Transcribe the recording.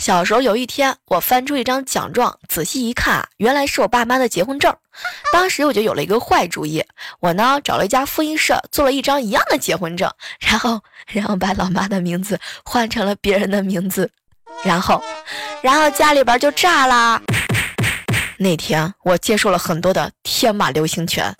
小时候有一天我翻出一张奖状仔细一看原来是我爸妈的结婚证。当时我就有了一个坏主意我呢找了一家复印社做了一张一样的结婚证然后然后把老妈的名字换成了别人的名字然后然后家里边就炸啦那天我接受了很多的天马流星拳。